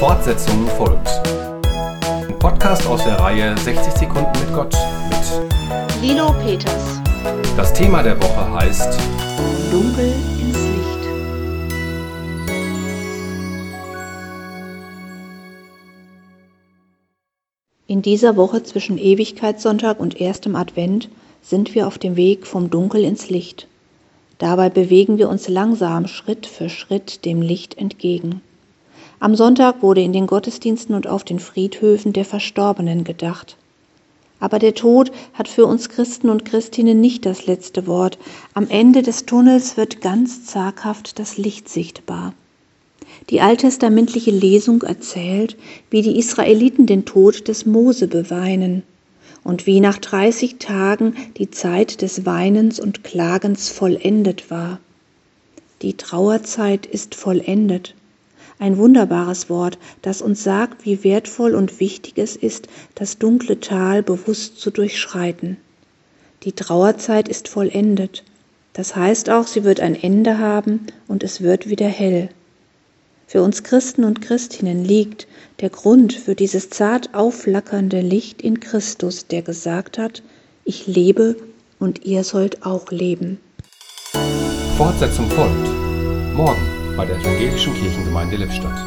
Fortsetzung folgt. Ein Podcast aus der Reihe 60 Sekunden mit Gott mit Lilo Peters. Das Thema der Woche heißt Dunkel ins Licht. In dieser Woche zwischen Ewigkeitssonntag und erstem Advent sind wir auf dem Weg vom Dunkel ins Licht. Dabei bewegen wir uns langsam Schritt für Schritt dem Licht entgegen. Am Sonntag wurde in den Gottesdiensten und auf den Friedhöfen der Verstorbenen gedacht. Aber der Tod hat für uns Christen und Christinnen nicht das letzte Wort. Am Ende des Tunnels wird ganz zaghaft das Licht sichtbar. Die alttestamentliche Lesung erzählt, wie die Israeliten den Tod des Mose beweinen und wie nach 30 Tagen die Zeit des Weinens und Klagens vollendet war. Die Trauerzeit ist vollendet. Ein wunderbares Wort, das uns sagt, wie wertvoll und wichtig es ist, das dunkle Tal bewusst zu durchschreiten. Die Trauerzeit ist vollendet. Das heißt auch, sie wird ein Ende haben und es wird wieder hell. Für uns Christen und Christinnen liegt der Grund für dieses zart aufflackernde Licht in Christus, der gesagt hat, ich lebe und ihr sollt auch leben. Fortsetzung folgt. Morgen bei der Evangelischen Kirchengemeinde Lippstadt.